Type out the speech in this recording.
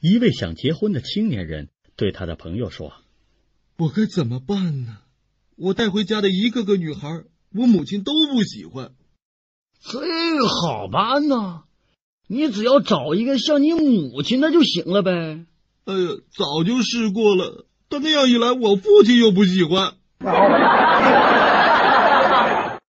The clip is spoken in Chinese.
一位想结婚的青年人对他的朋友说：“我该怎么办呢？我带回家的一个个女孩，我母亲都不喜欢。”这好办呐，你只要找一个像你母亲的就行了呗。哎呀，早就试过了，但那样一来，我父亲又不喜欢。